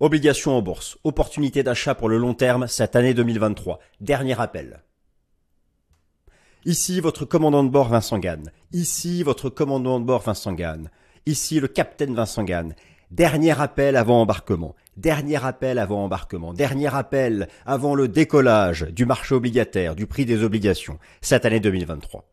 Obligations en bourse, opportunité d'achat pour le long terme cette année 2023. Dernier appel. Ici votre commandant de bord Vincent Gann. Ici votre commandant de bord Vincent Gann. Ici le capitaine Vincent Gann. Dernier appel avant embarquement. Dernier appel avant embarquement. Dernier appel avant le décollage du marché obligataire, du prix des obligations cette année 2023.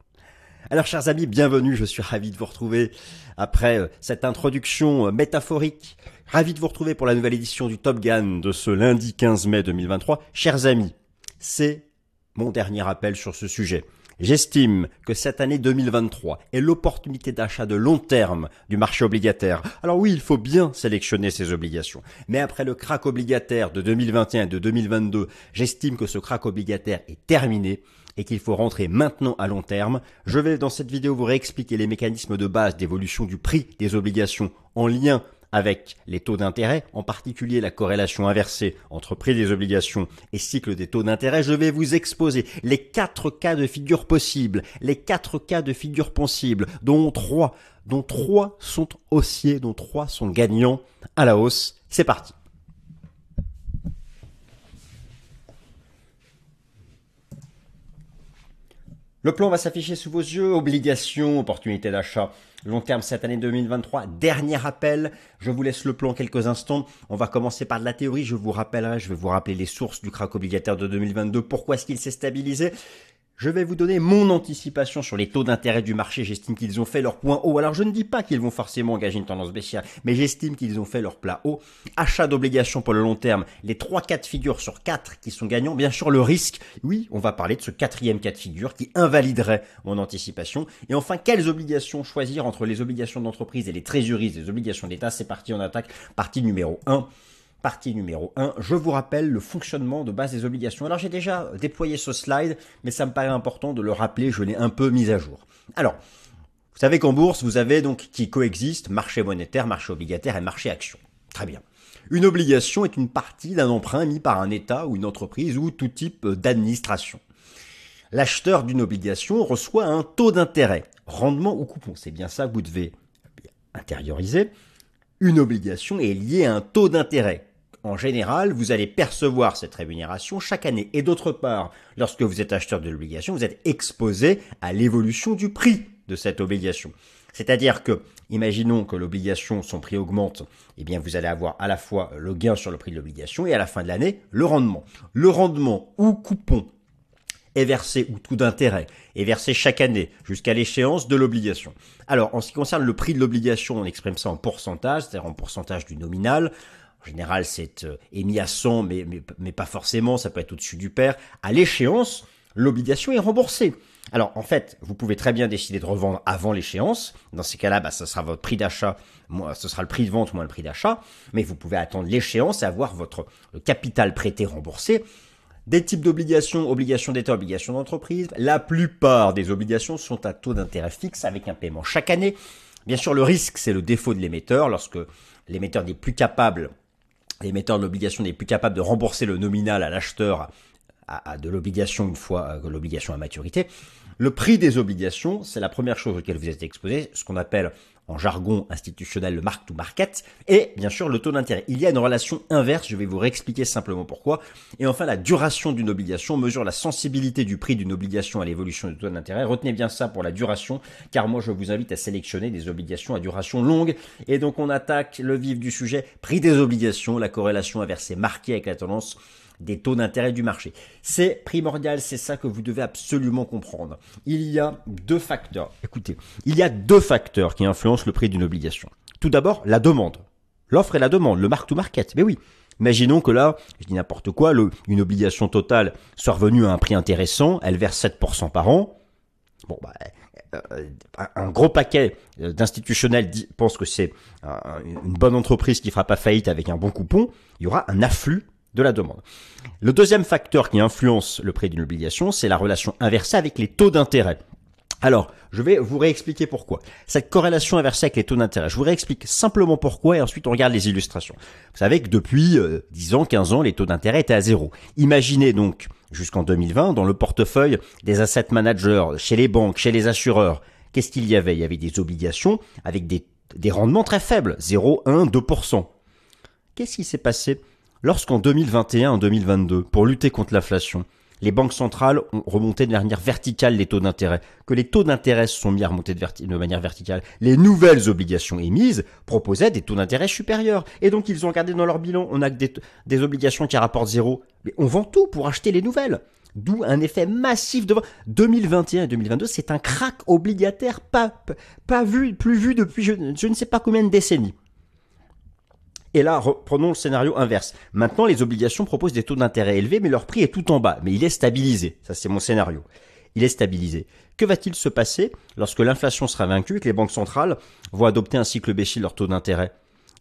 Alors chers amis, bienvenue, je suis ravi de vous retrouver après euh, cette introduction euh, métaphorique. Ravi de vous retrouver pour la nouvelle édition du Top Gun de ce lundi 15 mai 2023. Chers amis, c'est mon dernier appel sur ce sujet. J'estime que cette année 2023 est l'opportunité d'achat de long terme du marché obligataire. Alors oui, il faut bien sélectionner ses obligations. Mais après le crack obligataire de 2021 et de 2022, j'estime que ce crack obligataire est terminé et qu'il faut rentrer maintenant à long terme. Je vais dans cette vidéo vous réexpliquer les mécanismes de base d'évolution du prix des obligations en lien avec les taux d'intérêt, en particulier la corrélation inversée entre prix des obligations et cycle des taux d'intérêt, je vais vous exposer les quatre cas de figure possibles, les quatre cas de figure possibles, dont trois, dont trois sont haussiers, dont trois sont gagnants à la hausse. C'est parti. Le plan va s'afficher sous vos yeux. Obligation, opportunité d'achat. Long terme cette année 2023. Dernier appel. Je vous laisse le plan quelques instants. On va commencer par de la théorie. Je vous rappellerai, je vais vous rappeler les sources du crack obligataire de 2022. Pourquoi est-ce qu'il s'est stabilisé? Je vais vous donner mon anticipation sur les taux d'intérêt du marché. J'estime qu'ils ont fait leur point haut. Alors je ne dis pas qu'ils vont forcément engager une tendance baissière, mais j'estime qu'ils ont fait leur plat haut. Achat d'obligations pour le long terme. Les trois cas de figure sur quatre qui sont gagnants. Bien sûr, le risque. Oui, on va parler de ce quatrième cas de figure qui invaliderait mon anticipation. Et enfin, quelles obligations choisir entre les obligations d'entreprise et les trésoreries des obligations d'État? C'est parti en attaque. Partie numéro 1 partie numéro 1, je vous rappelle le fonctionnement de base des obligations. Alors j'ai déjà déployé ce slide, mais ça me paraît important de le rappeler, je l'ai un peu mis à jour. Alors, vous savez qu'en bourse, vous avez donc qui coexistent marché monétaire, marché obligataire et marché action. Très bien. Une obligation est une partie d'un emprunt émis par un État ou une entreprise ou tout type d'administration. L'acheteur d'une obligation reçoit un taux d'intérêt, rendement ou coupon. C'est bien ça que vous devez intérioriser. Une obligation est liée à un taux d'intérêt en général, vous allez percevoir cette rémunération chaque année. Et d'autre part, lorsque vous êtes acheteur de l'obligation, vous êtes exposé à l'évolution du prix de cette obligation. C'est-à-dire que, imaginons que l'obligation, son prix augmente, eh bien vous allez avoir à la fois le gain sur le prix de l'obligation et à la fin de l'année, le rendement. Le rendement ou coupon est versé, ou tout d'intérêt, est versé chaque année jusqu'à l'échéance de l'obligation. Alors, en ce qui concerne le prix de l'obligation, on exprime ça en pourcentage, c'est-à-dire en pourcentage du nominal. En général, c'est euh, émis à 100, mais, mais, pas forcément, ça peut être au-dessus du pair. À l'échéance, l'obligation est remboursée. Alors en fait, vous pouvez très bien décider de revendre avant l'échéance. Dans ces cas-là, bah, ce sera votre prix d'achat, ce sera le prix de vente moins le prix d'achat. Mais vous pouvez attendre l'échéance et avoir votre capital prêté remboursé. Des types d'obligations, obligations d'État, obligations d'entreprise. La plupart des obligations sont à taux d'intérêt fixe avec un paiement chaque année. Bien sûr, le risque, c'est le défaut de l'émetteur. Lorsque l'émetteur n'est plus capable l'émetteur de l'obligation n'est plus capable de rembourser le nominal à l'acheteur à, de l'obligation une fois euh, l'obligation à maturité. Le prix des obligations, c'est la première chose auquel vous êtes exposé, ce qu'on appelle en jargon institutionnel le mark to market, et bien sûr le taux d'intérêt. Il y a une relation inverse, je vais vous réexpliquer simplement pourquoi. Et enfin, la duration d'une obligation mesure la sensibilité du prix d'une obligation à l'évolution du taux d'intérêt. Retenez bien ça pour la duration, car moi je vous invite à sélectionner des obligations à duration longue. Et donc on attaque le vif du sujet, prix des obligations, la corrélation inversée marquée avec la tendance des taux d'intérêt du marché. C'est primordial, c'est ça que vous devez absolument comprendre. Il y a deux facteurs. Écoutez, il y a deux facteurs qui influencent le prix d'une obligation. Tout d'abord, la demande. L'offre et la demande, le mark to market. Mais oui, Imaginons que là, je dis n'importe quoi, une obligation totale soit revenue à un prix intéressant, elle verse 7% par an. Bon, bah, euh, un gros paquet d'institutionnels pense que c'est une bonne entreprise qui fera pas faillite avec un bon coupon. Il y aura un afflux de la demande. Le deuxième facteur qui influence le prix d'une obligation, c'est la relation inversée avec les taux d'intérêt. Alors, je vais vous réexpliquer pourquoi. Cette corrélation inversée avec les taux d'intérêt, je vous réexplique simplement pourquoi et ensuite on regarde les illustrations. Vous savez que depuis 10 euh, ans, 15 ans, les taux d'intérêt étaient à zéro. Imaginez donc jusqu'en 2020 dans le portefeuille des asset managers, chez les banques, chez les assureurs, qu'est-ce qu'il y avait? Il y avait des obligations avec des, des rendements très faibles, 0, 1, 2%. Qu'est-ce qui s'est passé? Lorsqu'en 2021 en 2022, pour lutter contre l'inflation, les banques centrales ont remonté de manière verticale les taux d'intérêt, que les taux d'intérêt sont mis à remonter de, manière verticale. Les nouvelles obligations émises proposaient des taux d'intérêt supérieurs. Et donc ils ont regardé dans leur bilan, on a que des, obligations qui rapportent zéro. Mais on vend tout pour acheter les nouvelles. D'où un effet massif de 2021 et 2022, c'est un crack obligataire pas, pas vu, plus vu depuis je ne sais pas combien de décennies. Et là, prenons le scénario inverse. Maintenant, les obligations proposent des taux d'intérêt élevés, mais leur prix est tout en bas. Mais il est stabilisé. Ça, c'est mon scénario. Il est stabilisé. Que va-t-il se passer lorsque l'inflation sera vaincue et que les banques centrales vont adopter un cycle baissier de leur taux d'intérêt?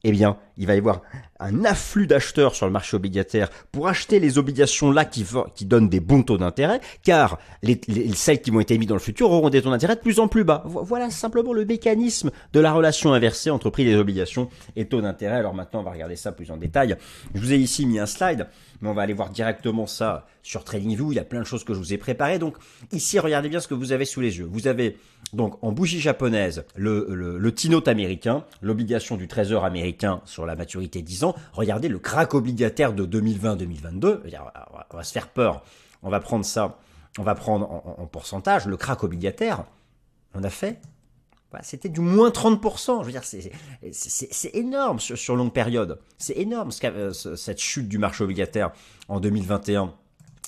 Eh bien, il va y avoir un afflux d'acheteurs sur le marché obligataire pour acheter les obligations là qui, qui donnent des bons taux d'intérêt, car les, celles qui vont être émises dans le futur auront des taux d'intérêt de plus en plus bas. Voilà simplement le mécanisme de la relation inversée entre prix des obligations et taux d'intérêt. Alors maintenant, on va regarder ça plus en détail. Je vous ai ici mis un slide, mais on va aller voir directement ça sur TradingView. Il y a plein de choses que je vous ai préparées. Donc ici, regardez bien ce que vous avez sous les yeux. Vous avez donc en bougie japonaise le, T-note américain, l'obligation du trésor américain sur la maturité 10 ans. Regardez le crack obligataire de 2020-2022. On va se faire peur. On va prendre ça, on va prendre en, pourcentage le crack obligataire. On a fait c'était du moins 30%. Je veux dire, c'est énorme sur, longue période. C'est énorme euh, cette chute du marché obligataire en 2021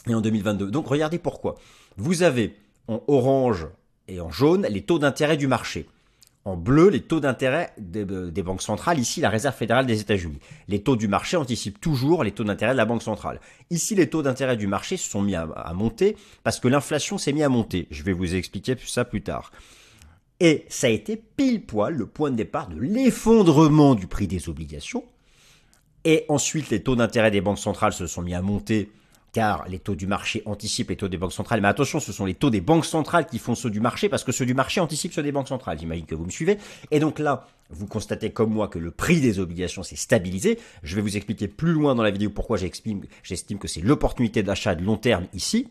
et en 2022. Donc regardez pourquoi. Vous avez en orange et en jaune les taux d'intérêt du marché. En bleu, les taux d'intérêt des, banques centrales, ici la Réserve fédérale des États-Unis. Les taux du marché anticipent toujours les taux d'intérêt de la Banque centrale. Ici, les taux d'intérêt du marché se sont mis à, monter parce que l'inflation s'est mis à monter. Je vais vous expliquer ça plus tard. Et ça a été pile poil le point de départ de l'effondrement du prix des obligations. Et ensuite, les taux d'intérêt des banques centrales se sont mis à monter car les taux du marché anticipent les taux des banques centrales. Mais attention, ce sont les taux des banques centrales qui font ceux du marché, parce que ceux du marché anticipent ceux des banques centrales. J'imagine que vous me suivez. Et donc là, vous constatez comme moi que le prix des obligations s'est stabilisé. Je vais vous expliquer plus loin dans la vidéo pourquoi j'estime que c'est l'opportunité d'achat de long terme ici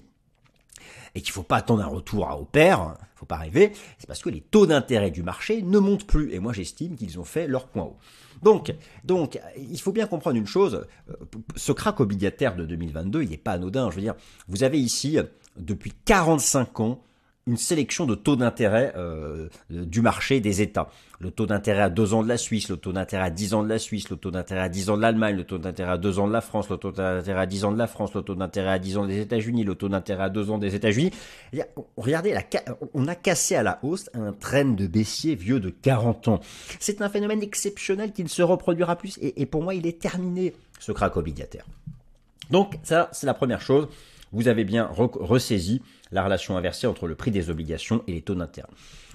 et qu'il ne faut pas attendre un retour à au pair, faut pas rêver, c'est parce que les taux d'intérêt du marché ne montent plus. Et moi, j'estime qu'ils ont fait leur point haut. Donc, donc, il faut bien comprendre une chose, euh, ce crack obligataire de 2022, il n'est pas anodin. Je veux dire, vous avez ici, depuis 45 ans, une sélection de taux d'intérêt euh, du marché des États. Le taux d'intérêt à 2 ans de la Suisse, le taux d'intérêt à 10 ans de la Suisse, le taux d'intérêt à 10 ans de l'Allemagne, le taux d'intérêt à 2 ans de la France, le taux d'intérêt à 10 ans de la France, le taux d'intérêt à 10 ans des États-Unis, le taux d'intérêt à 2 ans des États-Unis. Regardez, on a cassé à la hausse un train de baissier vieux de 40 ans. C'est un phénomène exceptionnel qui ne se reproduira plus et, pour moi il est terminé, ce crack obligataire. Donc ça, c'est la première chose vous avez bien ressaisi la relation inversée entre le prix des obligations et les taux d'intérêt.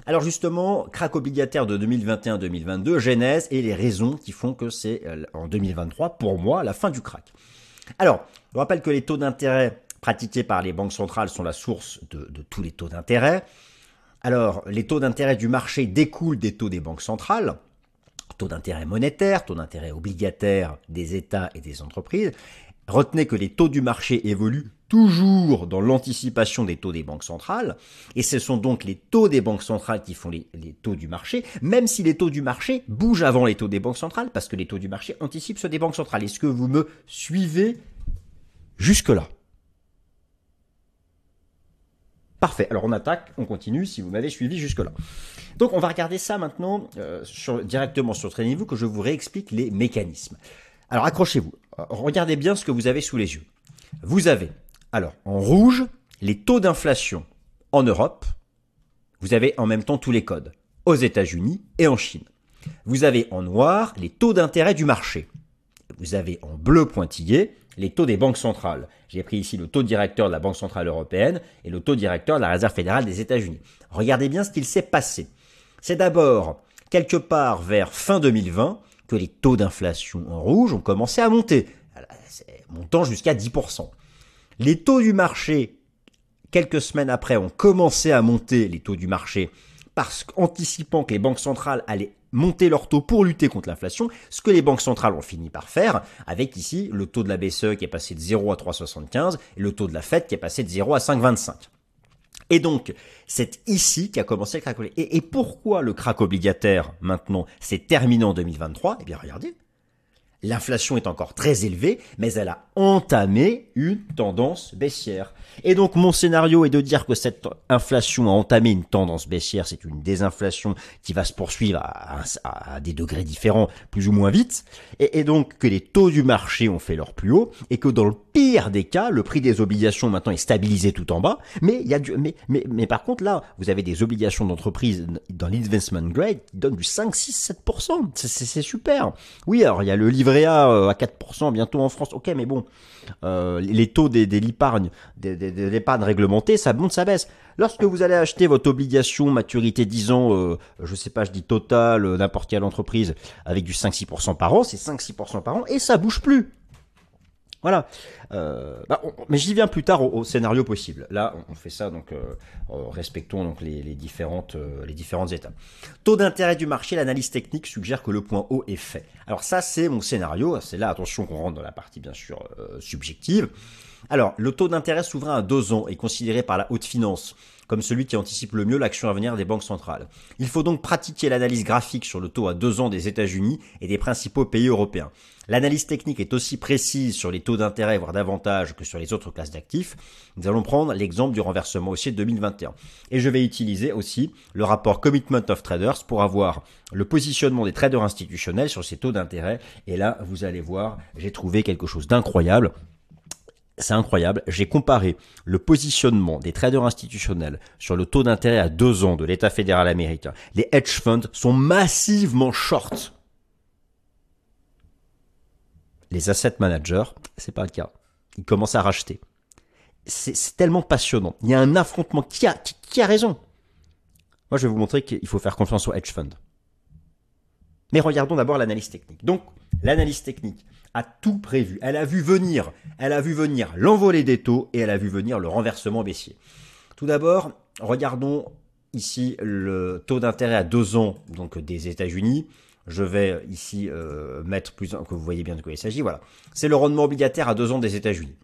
Alors justement, crack obligataire de 2021-2022, genèse et les raisons qui font que c'est euh, en 2023, pour moi, la fin du crack. Alors, je rappelle que les taux d'intérêt pratiqués par les banques centrales sont la source de, de tous les taux d'intérêt. Alors, les taux d'intérêt du marché découlent des taux des banques centrales taux d'intérêt monétaire, taux d'intérêt obligataire des États et des entreprises. Retenez que les taux du marché évoluent toujours dans l'anticipation des taux des banques centrales, et ce sont donc les taux des banques centrales qui font les, taux du marché, même si les taux du marché bougent avant les taux des banques centrales, parce que les taux du marché anticipent ceux des banques centrales. Est-ce que vous me suivez jusque-là? Parfait, alors on attaque, on continue si vous m'avez suivi jusque-là. Donc on va regarder ça maintenant euh, directement sur TradingView que je vous réexplique les mécanismes. Alors accrochez-vous, regardez bien ce que vous avez sous les yeux. Vous avez alors, en rouge, les taux d'inflation en Europe. Vous avez en même temps tous les codes aux États-Unis et en Chine. Vous avez en noir les taux d'intérêt du marché. Vous avez en bleu pointillé les taux des banques centrales. J'ai pris ici le taux directeur de la Banque centrale européenne et le taux directeur de la Réserve fédérale des États-Unis. Regardez bien ce qu'il s'est passé. C'est d'abord quelque part vers fin 2020 les taux d'inflation en rouge ont commencé à monter, montant jusqu'à 10%. Les taux du marché, quelques semaines après, ont commencé à monter les taux du marché parce qu'anticipant que les banques centrales allaient monter leurs taux pour lutter contre l'inflation, ce que les banques centrales ont fini par faire, avec ici le taux de la BCE qui est passé de 0 à 3,75 et le taux de la Fed qui est passé de 0 à 5,25. Et donc, c'est ici qu'a commencé le crack. Et, et, pourquoi le crack obligataire, maintenant, s'est terminé en 2023 Eh bien, regardez. L'inflation est encore très élevée, mais elle a entamé une tendance baissière. Et donc mon scénario est de dire que cette inflation a entamé une tendance baissière, c'est une désinflation qui va se poursuivre à, des degrés différents, plus ou moins vite, et, donc que les taux du marché ont fait leur plus haut, et que dans le pire des cas, le prix des obligations maintenant est stabilisé tout en bas, mais il y a du, mais, mais, mais par contre là, vous avez des obligations d'entreprise dans l'investment grade qui donnent du 5, 6, 7%. C'est super. Oui, alors il y a le livre euh, à 4% bientôt en France. Ok, mais bon, euh, les taux des, des l'épargne, des, des, des l'épargne ça monte, ça baisse. Lorsque vous allez acheter votre obligation maturité 10 ans, euh, je sais pas, je dis total, euh, n'importe quelle entreprise, avec du 5-6% par an, c'est 5-6% par an, et ça bouge plus. Voilà. Euh, bah, mais j'y viens plus tard au, scénario possible. Là, on, fait ça donc euh, respectons donc les, différentes euh, les différentes étapes. Taux d'intérêt du marché, l'analyse technique suggère que le point haut est fait. Alors ça, c'est mon scénario. C'est là, attention, qu'on rentre dans la partie bien sûr subjective. Alors, le taux d'intérêt souverain à deux ans est considéré par la haute finance comme celui qui anticipe le mieux l'action à venir des banques centrales. Il faut donc pratiquer l'analyse graphique sur le taux à deux ans des États-Unis et des principaux pays européens. L'analyse technique est aussi précise sur les taux d'intérêt, voire davantage que sur les autres classes d'actifs. Nous allons prendre l'exemple du renversement haussier de 2021. Et je vais utiliser aussi le rapport Commitment of Traders pour avoir le positionnement des traders institutionnels sur ces taux d'intérêt. Et là, vous allez voir, j'ai trouvé quelque chose d'incroyable c'est incroyable. J'ai comparé le positionnement des traders institutionnels sur le taux d'intérêt à deux ans de l'État fédéral américain. Les hedge funds sont massivement short. Les asset managers, c'est pas le cas. Ils commencent à racheter. C'est tellement passionnant. Il y a un affrontement. Qui a, qui a raison? Moi, je vais vous montrer qu'il faut faire confiance aux hedge funds. Mais regardons d'abord l'analyse technique. Donc, l'analyse technique a tout prévu. Elle a vu venir, elle a vu venir l'envolée des taux et elle a vu venir le renversement baissier. Tout d'abord, regardons ici le taux d'intérêt à deux ans donc des États-Unis. Je vais ici euh, mettre plus que vous voyez bien de quoi il s'agit. Voilà, c'est le rendement obligataire à deux ans des États-Unis.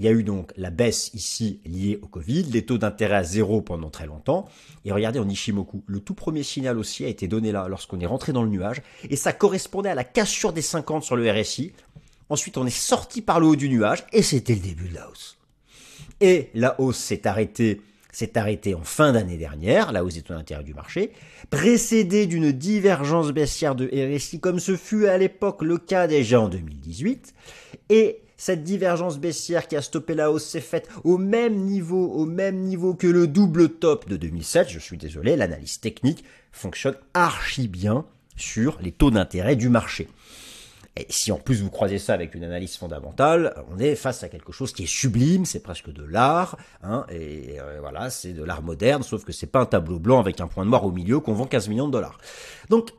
Il y a eu donc la baisse ici liée au Covid, les taux d'intérêt à zéro pendant très longtemps. Et regardez en Ishimoku, le tout premier signal aussi a été donné là lorsqu'on est rentré dans le nuage. Et ça correspondait à la cassure des 50 sur le RSI. Ensuite, on est sorti par le haut du nuage et c'était le début de la hausse. Et la hausse s'est arrêtée s'est arrêtée en fin d'année dernière, la hausse des taux d'intérêt du marché, précédée d'une divergence baissière de RSI comme ce fut à l'époque le cas déjà en 2018, et cette divergence baissière qui a stoppé la hausse s'est faite au même niveau, au même niveau que le double top de 2007. Je suis désolé, l'analyse technique fonctionne archi bien sur les taux d'intérêt du marché. Et si en plus vous croisez ça avec une analyse fondamentale, on est face à quelque chose qui est sublime, c'est presque de l'art, hein, et euh, voilà, c'est de l'art moderne, sauf que c'est pas un tableau blanc avec un point noir au milieu qu'on vend 15 millions de dollars. Donc,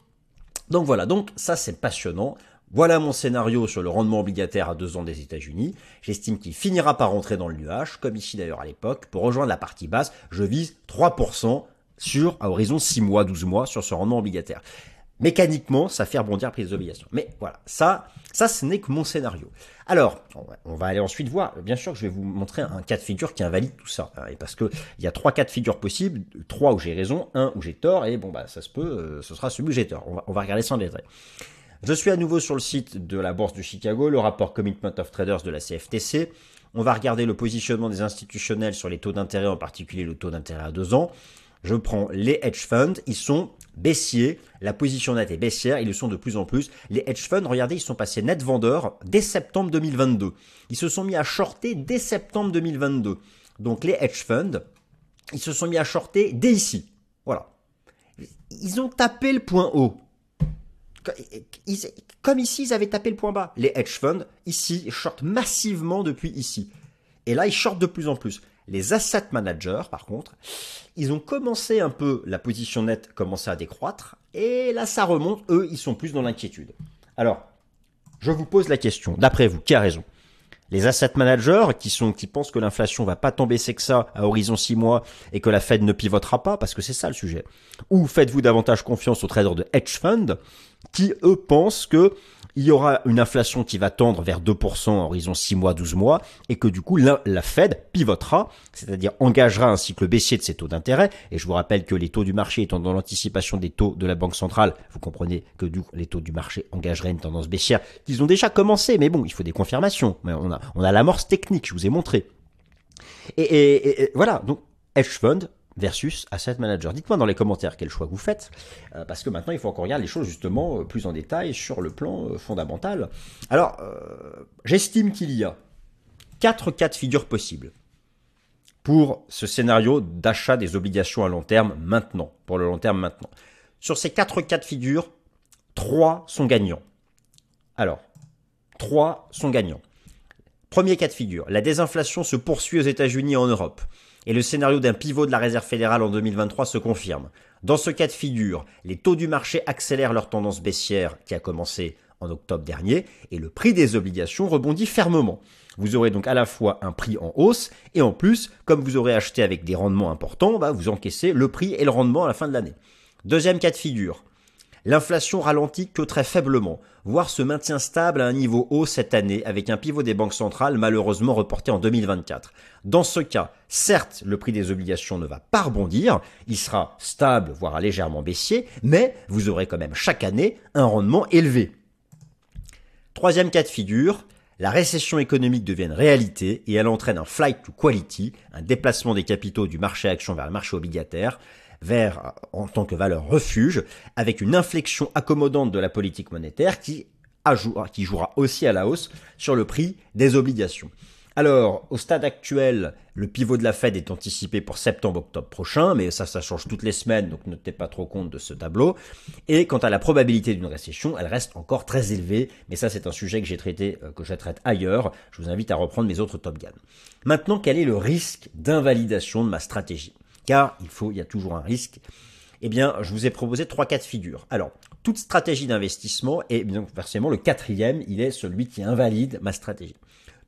donc voilà, donc ça c'est passionnant. Voilà mon scénario sur le rendement obligataire à deux ans des États-Unis. J'estime qu'il finira par rentrer dans le nuage, comme ici d'ailleurs à l'époque. Pour rejoindre la partie basse, je vise 3% sur, à horizon 6 mois, 12 mois, sur ce rendement obligataire. Mécaniquement, ça fait rebondir des obligations. Mais voilà, ça, ça, ce n'est que mon scénario. Alors, on va aller ensuite voir. Bien sûr je vais vous montrer un cas de figure qui invalide tout ça. Et parce que il y a trois cas de figure possibles, trois où j'ai raison, un où j'ai tort, et bon bah ça se peut, euh, ce sera celui où j'ai tort. On va, on va regarder ça en détail. Je suis à nouveau sur le site de la Bourse de Chicago, le rapport Commitment of Traders de la CFTC. On va regarder le positionnement des institutionnels sur les taux d'intérêt, en particulier le taux d'intérêt à deux ans. Je prends les hedge funds, ils sont baissiers, la position nette est baissière, ils le sont de plus en plus. Les hedge funds, regardez, ils sont passés net vendeurs dès septembre 2022. Ils se sont mis à shorter dès septembre 2022. Donc les hedge funds, ils se sont mis à shorter dès ici. Voilà. Ils ont tapé le point haut comme ici, ils avaient tapé le point bas. Les hedge funds, ici, shortent massivement depuis ici. Et là, ils shortent de plus en plus. Les asset managers, par contre, ils ont commencé un peu, la position nette commençait à décroître, et là, ça remonte. Eux, ils sont plus dans l'inquiétude. Alors, je vous pose la question, d'après vous, qui a raison? Les asset managers qui sont qui pensent que l'inflation va pas tomber c'est que ça à horizon 6 mois et que la Fed ne pivotera pas parce que c'est ça le sujet. Ou faites-vous davantage confiance aux traders de hedge fund qui eux pensent que il y aura une inflation qui va tendre vers 2% en horizon 6 mois, 12 mois, et que du coup la, Fed pivotera, c'est-à-dire engagera un cycle baissier de ses taux d'intérêt, et je vous rappelle que les taux du marché étant dans l'anticipation des taux de la Banque centrale, vous comprenez que du coup, les taux du marché engageraient une tendance baissière, qu'ils ont déjà commencé, mais bon, il faut des confirmations, mais on a, on a l'amorce technique, je vous ai montré. Et, et voilà, donc hedge fund, versus asset manager. Dites-moi dans les commentaires quel choix vous faites, euh, parce que maintenant il faut encore regarder les choses justement euh, plus en détail sur le plan euh, fondamental. Alors, j'estime qu'il y a quatre cas de figure possibles pour ce scénario d'achat des obligations à long terme maintenant, pour le long terme maintenant. Sur ces quatre cas de figure, trois sont gagnants. Alors, trois sont gagnants. Premier cas de figure, la désinflation se poursuit aux États-Unis et en Europe et le scénario d'un pivot de la Réserve fédérale en 2023 se confirme. Dans ce cas de figure, les taux du marché accélèrent leur tendance baissière qui a commencé en octobre dernier et le prix des obligations rebondit fermement. Vous aurez donc à la fois un prix en hausse et en plus, comme vous aurez acheté avec des rendements importants, bah, vous encaissez le prix et le rendement à la fin de l'année. Deuxième cas de figure, L'inflation ralentit que très faiblement, voire se maintient stable à un niveau haut cette année avec un pivot des banques centrales malheureusement reporté en 2024. Dans ce cas, certes, le prix des obligations ne va pas rebondir, il sera stable, voire légèrement baissier, mais vous aurez quand même chaque année un rendement élevé. Troisième cas de figure, la récession économique devient une réalité et elle entraîne un flight to quality, un déplacement des capitaux du marché action vers le marché obligataire, vers en tant que valeur refuge, avec une inflexion accommodante de la politique monétaire qui, jouera aussi à la hausse sur le prix des obligations. Alors, au stade actuel, le pivot de la Fed est anticipé pour septembre-octobre prochain, mais ça, ça change toutes les semaines, donc ne tenez pas trop compte de ce tableau. Et quant à la probabilité d'une récession, elle reste encore très élevée, mais ça, c'est un sujet que j'ai traité, euh, que je traite ailleurs. Je vous invite à reprendre mes autres Top Gun. Maintenant, quel est le risque d'invalidation de ma stratégie? Il faut, il y a toujours un risque. Eh bien, je vous ai proposé trois cas de figure. Alors, toute stratégie d'investissement, et bien forcément le quatrième, il est celui qui invalide ma stratégie.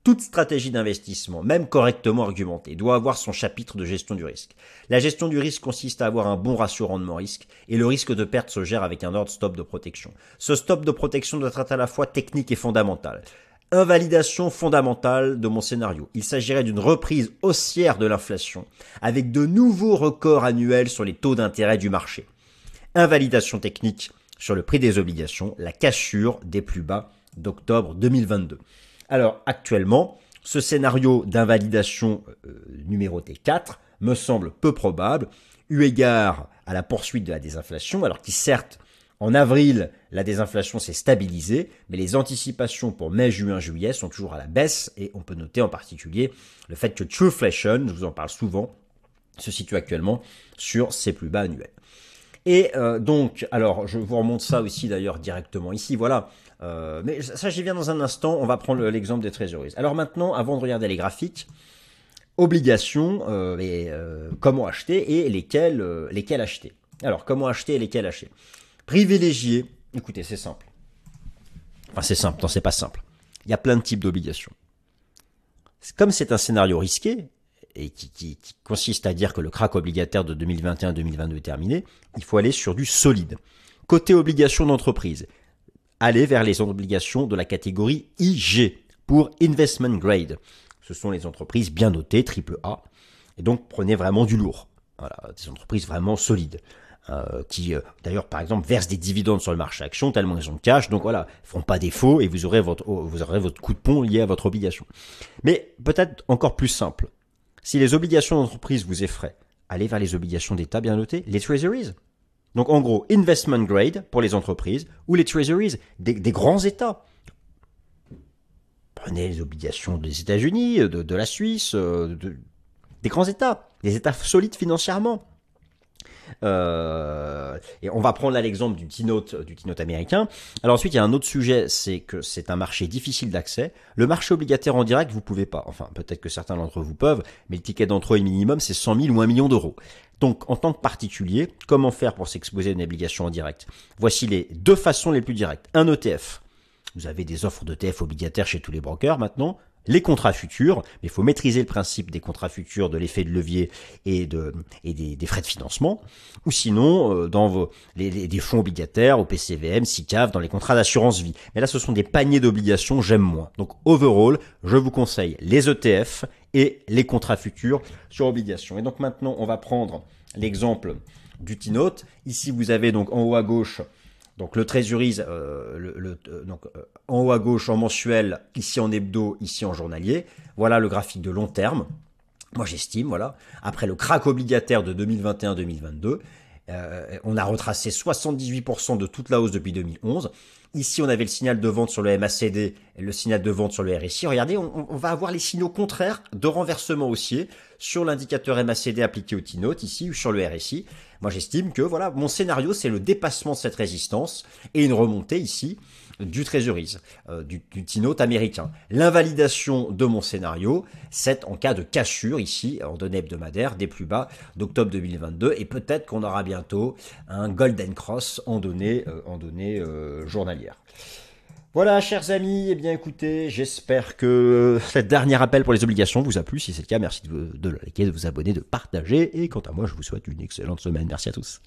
Toute stratégie d'investissement, même correctement argumentée, doit avoir son chapitre de gestion du risque. La gestion du risque consiste à avoir un bon ratio rendement-risque et le risque de perte se gère avec un ordre stop de protection. Ce stop de protection doit être à la fois technique et fondamental invalidation fondamentale de mon scénario. Il s'agirait d'une reprise haussière de l'inflation, avec de nouveaux records annuels sur les taux d'intérêt du marché. Invalidation technique sur le prix des obligations, la cassure des plus bas d'octobre 2022. Alors actuellement, ce scénario d'invalidation euh, numéroté 4 me semble peu probable, eu égard à la poursuite de la désinflation, alors qui certes en avril, la désinflation s'est stabilisée, mais les anticipations pour mai, juin, juillet sont toujours à la baisse et on peut noter en particulier le fait que Trueflation, je vous en parle souvent, se situe actuellement sur ses plus bas annuels. Et euh, donc, alors, je vous remonte ça aussi d'ailleurs directement ici, voilà. Euh, mais ça, j'y viens dans un instant, on va prendre l'exemple des trésoreries. Alors maintenant, avant de regarder les graphiques, obligations, euh, et, comment acheter et lesquels, lesquels acheter. Alors, comment acheter et lesquels acheter? Privilégier, écoutez, c'est simple. Enfin, c'est simple, non, c'est pas simple. Il y a plein de types d'obligations. Comme c'est un scénario risqué, et qui, consiste à dire que le crack obligataire de 2021-2022 est terminé, il faut aller sur du solide. Côté obligations d'entreprise, allez vers les obligations de la catégorie IG pour investment grade. Ce sont les entreprises bien notées, triple A, et donc prenez vraiment du lourd. Voilà, des entreprises vraiment solides. Euh, qui euh, d'ailleurs par exemple versent des dividendes sur le marché action tellement ils ont de cash, donc voilà, feront pas défaut et vous aurez votre oh, vous aurez votre coup de pont lié à votre obligation. Mais peut-être encore plus simple, si les obligations d'entreprise vous effraient, allez vers les obligations d'État bien notées, les treasuries. Donc en gros, investment grade pour les entreprises ou les treasuries, des, grands États. Prenez les obligations des États-Unis, de, de, la Suisse, euh, de, des grands États, des États solides financièrement. Euh, et on va prendre là l'exemple du keynote, du keynote américain. Alors ensuite, il y a un autre sujet, c'est que c'est un marché difficile d'accès. Le marché obligataire en direct, vous pouvez pas. Enfin, peut-être que certains d'entre vous peuvent, mais le ticket d'entrée minimum, c'est 100 000 ou 1 million d'euros. Donc, en tant que particulier, comment faire pour s'exposer à une obligation en direct? Voici les deux façons les plus directes. Un ETF. Vous avez des offres d'ETF obligataires chez tous les brokers maintenant. Les contrats futurs, mais il faut maîtriser le principe des contrats futurs, de l'effet de levier et, de, et des, frais de financement, ou sinon euh, dans vos, les, des fonds obligataires, au PCVM, SICAV, dans les contrats d'assurance vie. Mais là, ce sont des paniers d'obligations, j'aime moins. Donc overall, je vous conseille les ETF et les contrats futurs sur obligations. Et donc maintenant, on va prendre l'exemple du T-Note. Ici, vous avez donc en haut à gauche donc le Treasuries, euh, le, euh, donc, euh, en haut à gauche en mensuel, ici en hebdo, ici en journalier. Voilà le graphique de long terme. Moi j'estime, voilà. Après le crack obligataire de 2021-2022, on a retracé 78% de toute la hausse depuis 2011. Ici, on avait le signal de vente sur le MACD et le signal de vente sur le RSI. Regardez, on, va avoir les signaux contraires de renversement haussier sur l'indicateur MACD appliqué au T-Note ici ou sur le RSI. Moi, j'estime que voilà, mon scénario, c'est le dépassement de cette résistance et une remontée ici du Treasuries, euh, du, du T-Note américain. L'invalidation de mon scénario, c'est en cas de cassure ici, en données hebdomadaires, des plus bas d'octobre 2022, et peut-être qu'on aura bientôt un Golden Cross en données, euh, euh, journalières. Voilà, chers amis, eh bien écoutez, j'espère que cette dernier appel pour les obligations vous a plu. Si c'est le cas, merci de liker, de vous abonner, de partager. Et quant à moi, je vous souhaite une excellente semaine. Merci à tous.